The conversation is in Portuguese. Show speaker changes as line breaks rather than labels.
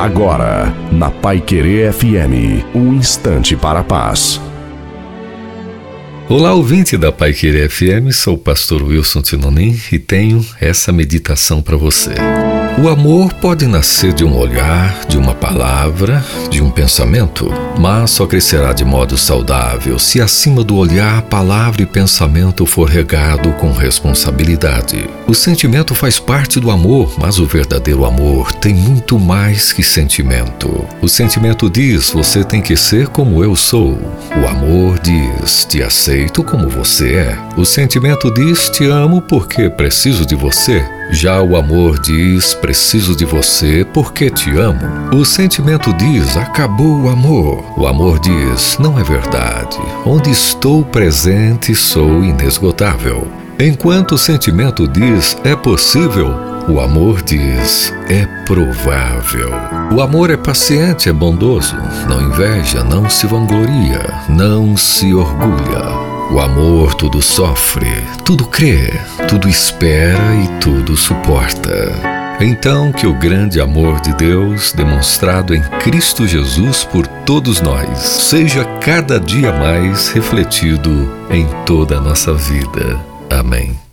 Agora, na Pai Querer FM, um instante para a paz.
Olá, ouvinte da Pai Querer FM, sou o pastor Wilson Tinonim e tenho essa meditação para você. O amor pode nascer de um olhar, de uma palavra, de um pensamento, mas só crescerá de modo saudável se acima do olhar, palavra e pensamento for regado com responsabilidade. O sentimento faz parte do amor, mas o verdadeiro amor tem muito mais que sentimento. O sentimento diz: você tem que ser como eu sou. O amor diz: te aceito como você é. O sentimento diz: te amo porque preciso de você. Já o amor diz: preciso de você porque te amo. O sentimento diz: acabou o amor. O amor diz: não é verdade. Onde estou presente, sou inesgotável. Enquanto o sentimento diz: é possível, o amor diz: é provável. O amor é paciente, é bondoso, não inveja, não se vangloria, não se orgulha. O amor tudo sofre, tudo crê, tudo espera e tudo suporta. Então, que o grande amor de Deus, demonstrado em Cristo Jesus por todos nós, seja cada dia mais refletido em toda a nossa vida. Amém.